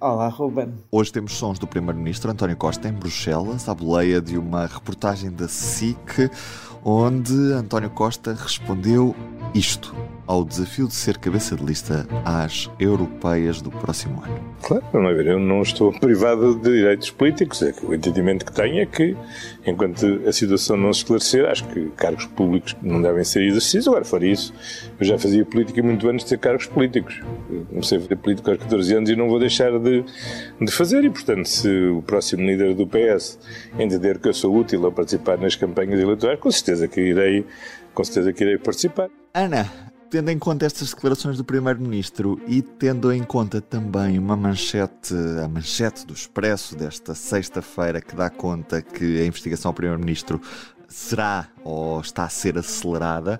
Olá, Ruben. Hoje temos sons do Primeiro-Ministro António Costa em Bruxelas, à boleia de uma reportagem da SIC onde António Costa respondeu isto ao desafio de ser cabeça de lista às europeias do próximo ano. Claro, vamos ver, eu não estou privado de direitos políticos. É que o entendimento que tenho é que, enquanto a situação não se esclarecer, acho que cargos públicos não devem ser exercidos. Agora, fora isso, eu já fazia política muito antes de ter cargos políticos. Eu comecei a fazer política aos 14 anos e não vou deixar de, de fazer. E, portanto, se o próximo líder do PS entender que eu sou útil a participar nas campanhas eleitorais, com certeza que irei, com certeza que irei participar. Ana, tendo em conta estas declarações do Primeiro-Ministro e tendo em conta também uma manchete, a manchete do Expresso desta sexta-feira que dá conta que a investigação ao Primeiro-Ministro será ou está a ser acelerada,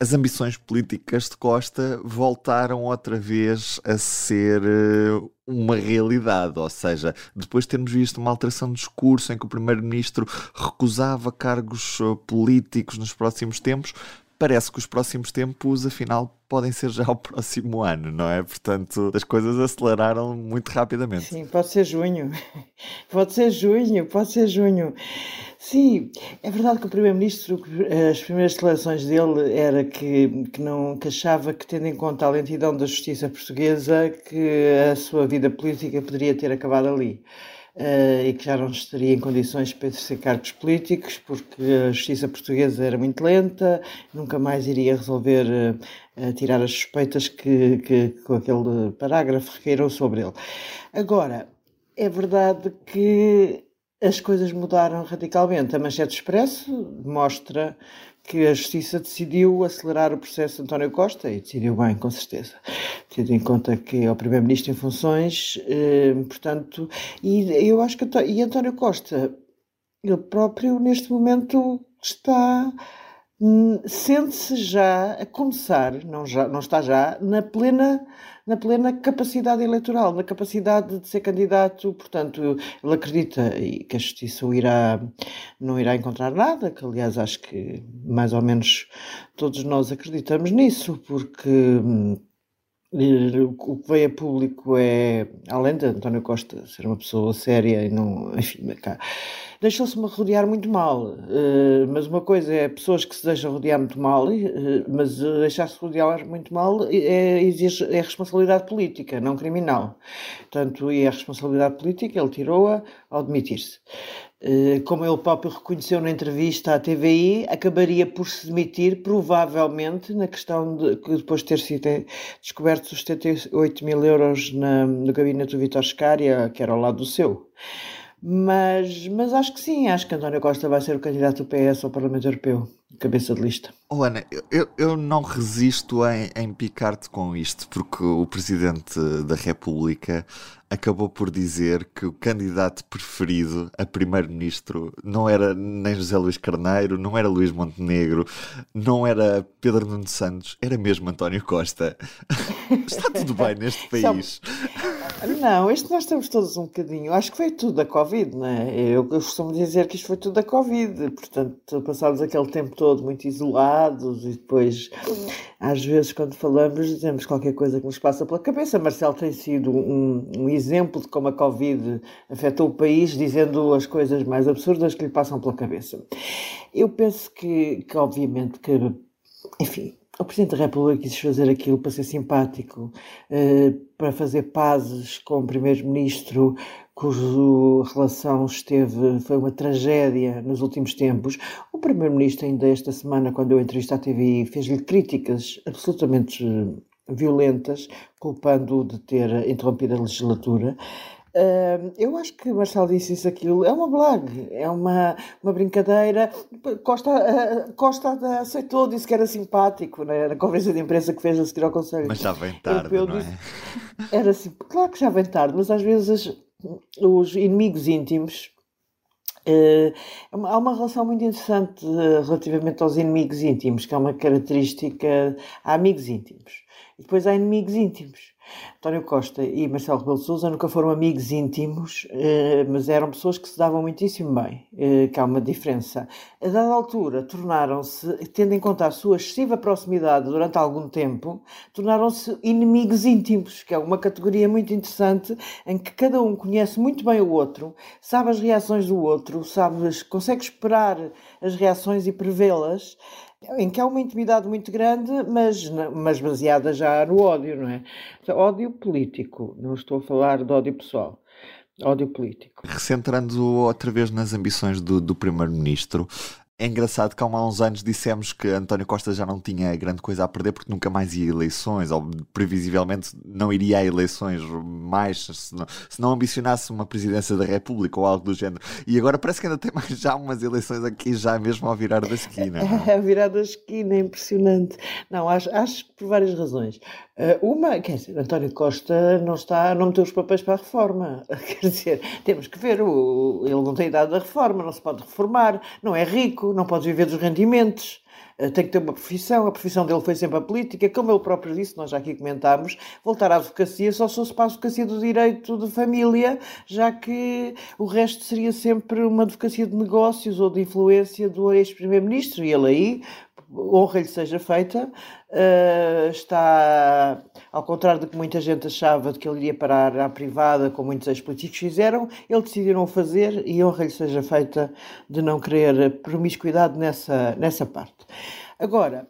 as ambições políticas de Costa voltaram outra vez a ser eh, uma realidade. Ou seja, depois de termos visto uma alteração de discurso em que o Primeiro-Ministro recusava cargos eh, políticos nos próximos tempos, parece que os próximos tempos, afinal, podem ser já o próximo ano, não é? Portanto, as coisas aceleraram muito rapidamente. Sim, pode ser junho. Pode ser junho, pode ser junho. Sim, é verdade que o Primeiro-Ministro, as primeiras declarações dele era que, que, não, que achava que, tendo em conta a lentidão da justiça portuguesa, que a sua vida política poderia ter acabado ali uh, e que já não estaria em condições para exercer cargos políticos, porque a justiça portuguesa era muito lenta, nunca mais iria resolver uh, tirar as suspeitas que, que, com aquele parágrafo requeirou sobre ele. Agora, é verdade que as coisas mudaram radicalmente. A Manchete Expresso mostra que a Justiça decidiu acelerar o processo de António Costa e decidiu bem, com certeza, tendo em conta que é o Primeiro-Ministro em funções, eh, portanto, e eu acho que e António Costa, ele próprio, neste momento, está sente-se já a começar, não, já, não está já, na plena na plena capacidade eleitoral, na capacidade de ser candidato. Portanto, ele acredita que a Justiça irá, não irá encontrar nada, que aliás acho que mais ou menos todos nós acreditamos nisso, porque hum, o que veio a público é, além de António Costa ser uma pessoa séria e não, enfim, cá, deixou-se-me rodear muito mal. Uh, mas uma coisa é pessoas que se deixam rodear muito mal, uh, mas deixar-se rodear muito mal é, exige, é responsabilidade política, não criminal. Portanto, e a responsabilidade política ele tirou-a ao demitir-se. Uh, como ele próprio reconheceu na entrevista à TVI, acabaria por se demitir, provavelmente, na questão de que depois de ter sido descobertos os 78 mil euros na, no gabinete do Vitor Scária, que era ao lado do seu. Mas, mas acho que sim, acho que António Costa vai ser o candidato do PS ao Parlamento Europeu, cabeça de lista. Oh, Ana, eu, eu não resisto em, em picar-te com isto, porque o Presidente da República acabou por dizer que o candidato preferido a primeiro-ministro não era nem José Luís Carneiro, não era Luís Montenegro, não era Pedro Nuno Santos, era mesmo António Costa. Está tudo bem neste país. Não, isto nós estamos todos um bocadinho. Acho que foi tudo da Covid, não é? Eu, eu costumo dizer que isto foi tudo da Covid. Portanto, passámos aquele tempo todo muito isolados e depois, às vezes, quando falamos, dizemos qualquer coisa que nos passa pela cabeça. Marcelo tem sido um, um exemplo de como a Covid afetou o país, dizendo as coisas mais absurdas que lhe passam pela cabeça. Eu penso que, que obviamente, que, enfim, o Presidente da República quis fazer aquilo para ser simpático, eh, para fazer pazes com o Primeiro-Ministro, cuja relação esteve, foi uma tragédia nos últimos tempos. O Primeiro-Ministro, ainda esta semana, quando eu entrevistei à TV, fez-lhe críticas absolutamente violentas, culpando-o de ter interrompido a legislatura. Uh, eu acho que Marcelo disse isso aquilo. É uma blague, é uma, uma brincadeira. Costa, uh, Costa aceitou, disse que era simpático né? na conferência de imprensa que fez a seguir ao Conselho. Mas já vem tarde, não é? Era assim, claro que já vem tarde, mas às vezes os inimigos íntimos Uh, há uma relação muito interessante uh, relativamente aos inimigos íntimos, que é uma característica. Há amigos íntimos e depois há inimigos íntimos. António Costa e Marcelo Rebelo de Sousa nunca foram amigos íntimos, eh, mas eram pessoas que se davam muitíssimo bem, eh, que há uma diferença. A dada altura, tornaram-se, tendo em conta a sua excessiva proximidade durante algum tempo, tornaram-se inimigos íntimos, que é uma categoria muito interessante, em que cada um conhece muito bem o outro, sabe as reações do outro, sabe, consegue esperar as reações e prevê-las, em que há uma intimidade muito grande, mas, mas baseada já no ódio, não é? Ódio político, não estou a falar de ódio pessoal. Ódio político. Recentrando outra vez nas ambições do, do Primeiro-Ministro, é engraçado que há uns anos dissemos que António Costa já não tinha grande coisa a perder porque nunca mais ia a eleições, ou previsivelmente não iria a eleições mais se não, se não ambicionasse uma presidência da República ou algo do género. E agora parece que ainda tem mais já umas eleições aqui, já mesmo ao virar da esquina. É, a virar da esquina, é impressionante. Não, acho, acho por várias razões. Uh, uma, quer dizer, António Costa não está, não meteu os papéis para a reforma. Quer dizer, temos que ver, o, ele não tem idade da reforma, não se pode reformar, não é rico, não pode viver dos rendimentos, uh, tem que ter uma profissão, a profissão dele foi sempre a política, como ele próprio disse, nós já aqui comentámos, voltar à advocacia só se fosse para a advocacia do direito de família, já que o resto seria sempre uma advocacia de negócios ou de influência do ex-primeiro-ministro, e ele aí honra lhe seja feita, uh, está, ao contrário do que muita gente achava de que ele iria parar à privada, como muitos ex-políticos fizeram, ele decidiu não fazer e honra lhe seja feita de não querer promiscuidade nessa, nessa parte. Agora,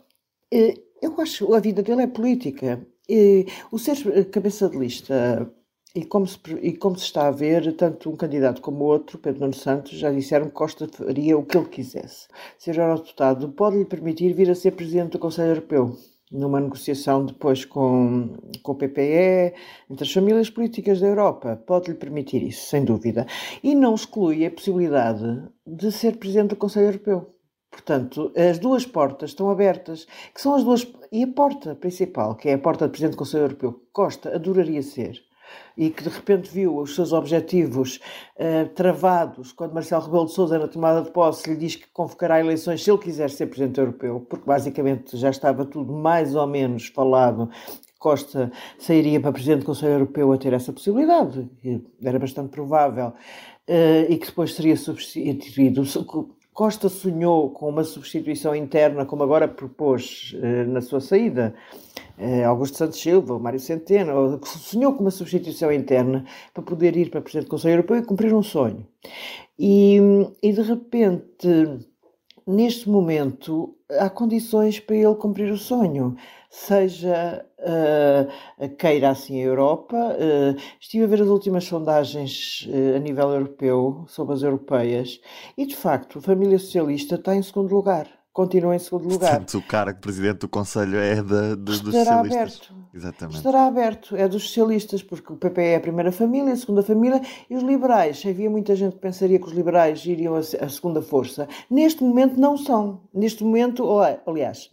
uh, eu acho que a vida dele é política. Uh, o ser cabeça de lista e como, se, e como se está a ver, tanto um candidato como o outro, Pedro Nuno Santos, já disseram que Costa faria o que ele quisesse. Ser eurodeputado pode-lhe permitir vir a ser presidente do Conselho Europeu, numa negociação depois com, com o PPE, entre as famílias políticas da Europa. Pode-lhe permitir isso, sem dúvida. E não exclui a possibilidade de ser presidente do Conselho Europeu. Portanto, as duas portas estão abertas, que são as duas. E a porta principal, que é a porta do Presidente do Conselho Europeu, Costa adoraria ser e que de repente viu os seus objetivos uh, travados quando Marcelo Rebelo de Sousa, na tomada de posse, lhe diz que convocará eleições se ele quiser ser Presidente Europeu, porque basicamente já estava tudo mais ou menos falado Costa sairia para Presidente do Conselho Europeu a ter essa possibilidade, era bastante provável, uh, e que depois seria substituído. Costa sonhou com uma substituição interna, como agora propôs uh, na sua saída, eh, Augusto Santos Silva, Mário Centeno, sonhou com uma substituição interna para poder ir para Presidente do Conselho Europeu e cumprir um sonho. E, e de repente, neste momento, há condições para ele cumprir o sonho. Seja uh, queira assim a Europa. Uh, estive a ver as últimas sondagens uh, a nível europeu, sobre as europeias, e de facto a família socialista está em segundo lugar continua em segundo lugar. Portanto, o cargo de presidente do Conselho é de, dos Estará socialistas. Aberto. Exatamente. Estará aberto, é dos socialistas, porque o PP é a primeira família, a segunda família, e os liberais. Havia muita gente que pensaria que os liberais iriam a, a segunda força. Neste momento não são. Neste momento, aliás,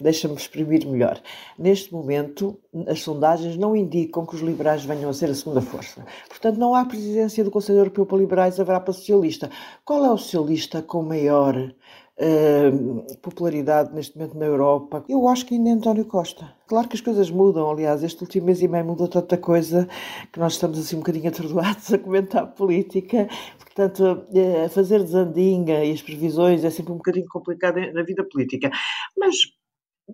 deixa-me exprimir melhor. Neste momento, as sondagens não indicam que os liberais venham a ser a segunda força. Portanto, não há presidência do Conselho Europeu para liberais, haverá para socialista. Qual é o socialista com maior uh, popularidade neste momento na Europa, eu acho que ainda é António Costa. Claro que as coisas mudam, aliás, este último mês e meio mudou tanta coisa que nós estamos assim um bocadinho atordoados a comentar política, portanto, a fazer desandinga e as previsões é sempre um bocadinho complicado na vida política. Mas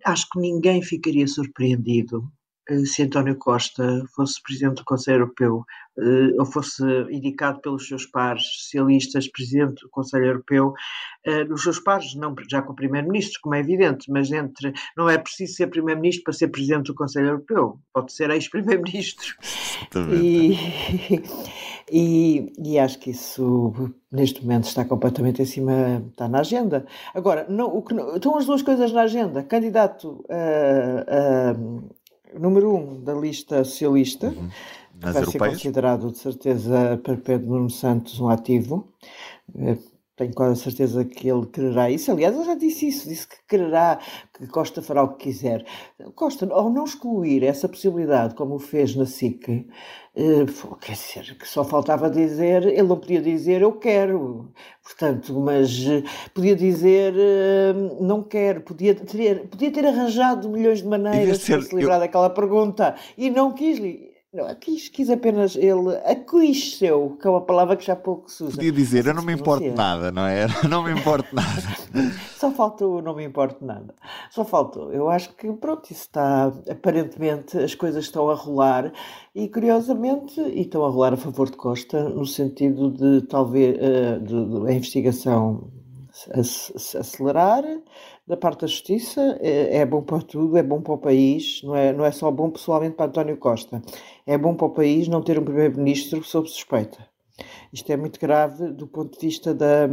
acho que ninguém ficaria surpreendido eh, se António Costa fosse presidente do Conselho Europeu eh, ou fosse indicado pelos seus pares socialistas presidente do Conselho Europeu, eh, os seus pares, não já com o primeiro-ministro, como é evidente, mas entre não é preciso ser primeiro-ministro para ser presidente do Conselho Europeu, pode ser ex-primeiro-ministro. E, e, e, acho que isso neste momento está completamente em cima, está na agenda. Agora, não, o que, estão as duas coisas na agenda. Candidato a, a número um da lista socialista, uhum. vai europeias? ser considerado de certeza para Pedro Nuno Santos um ativo. Eh, tenho quase a certeza que ele quererá isso. Aliás, ele já disse isso, disse que quererá que Costa fará o que quiser. Costa, ao não excluir essa possibilidade, como o fez na SIC, eh, quer dizer, que só faltava dizer, ele não podia dizer eu quero, portanto, mas eh, podia dizer eh, não quero, podia ter, podia ter arranjado milhões de maneiras para se livrar eu... daquela pergunta. E não quis não, quis, quis apenas ele aquiesceu, que é uma palavra que já pouco se usa. Podia dizer, eu não me importo nada, não é? Não me importo nada. Só faltou, não me importo nada. Só faltou. Eu acho que, pronto, isso está, aparentemente, as coisas estão a rolar e, curiosamente, e estão a rolar a favor de Costa, no sentido de, talvez, de, de, a investigação acelerar, da parte da justiça é, é, bom para tudo, é bom para o país, não é, não é só bom pessoalmente para António Costa, é bom para o país não ter um primeiro-ministro sob suspeita. Isto é muito grave do ponto de vista da,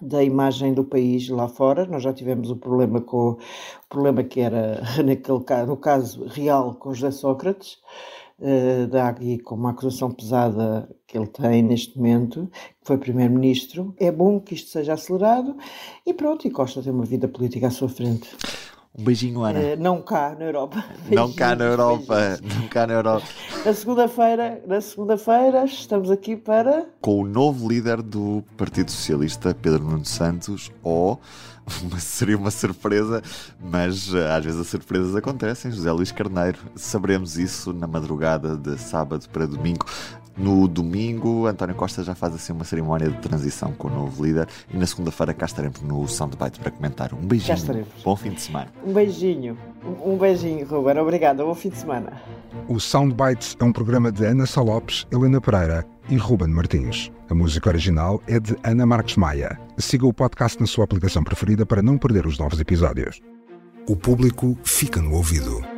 da imagem do país lá fora. Nós já tivemos o problema com o problema que era naquele no caso real com José Sócrates uh, dá aqui com uma acusação pesada que ele tem neste momento, que foi Primeiro-Ministro. É bom que isto seja acelerado e pronto, e Costa tem uma vida política à sua frente. Um beijinho, Ana. Uh, não cá na Europa. não cá na Europa. Beijinhos. Não cá na Europa. Na segunda-feira, na segunda-feira, estamos aqui para. Com o novo líder do Partido Socialista, Pedro Nuno Santos, ou seria uma surpresa, mas eh, às vezes as surpresas acontecem. José Luís Carneiro, saberemos isso na madrugada de sábado para domingo. No domingo, António Costa já faz assim uma cerimónia de transição com o novo líder e na segunda-feira cá estaremos no Soundbite para comentar. Um beijinho. Bom fim de semana. Um beijinho. Um beijinho, Ruben. Obrigado. Bom fim de semana. O Soundbites é um programa de Ana Salopes, Helena Pereira e Ruben Martins. A música original é de Ana Marques Maia. Siga o podcast na sua aplicação preferida para não perder os novos episódios. O público fica no ouvido.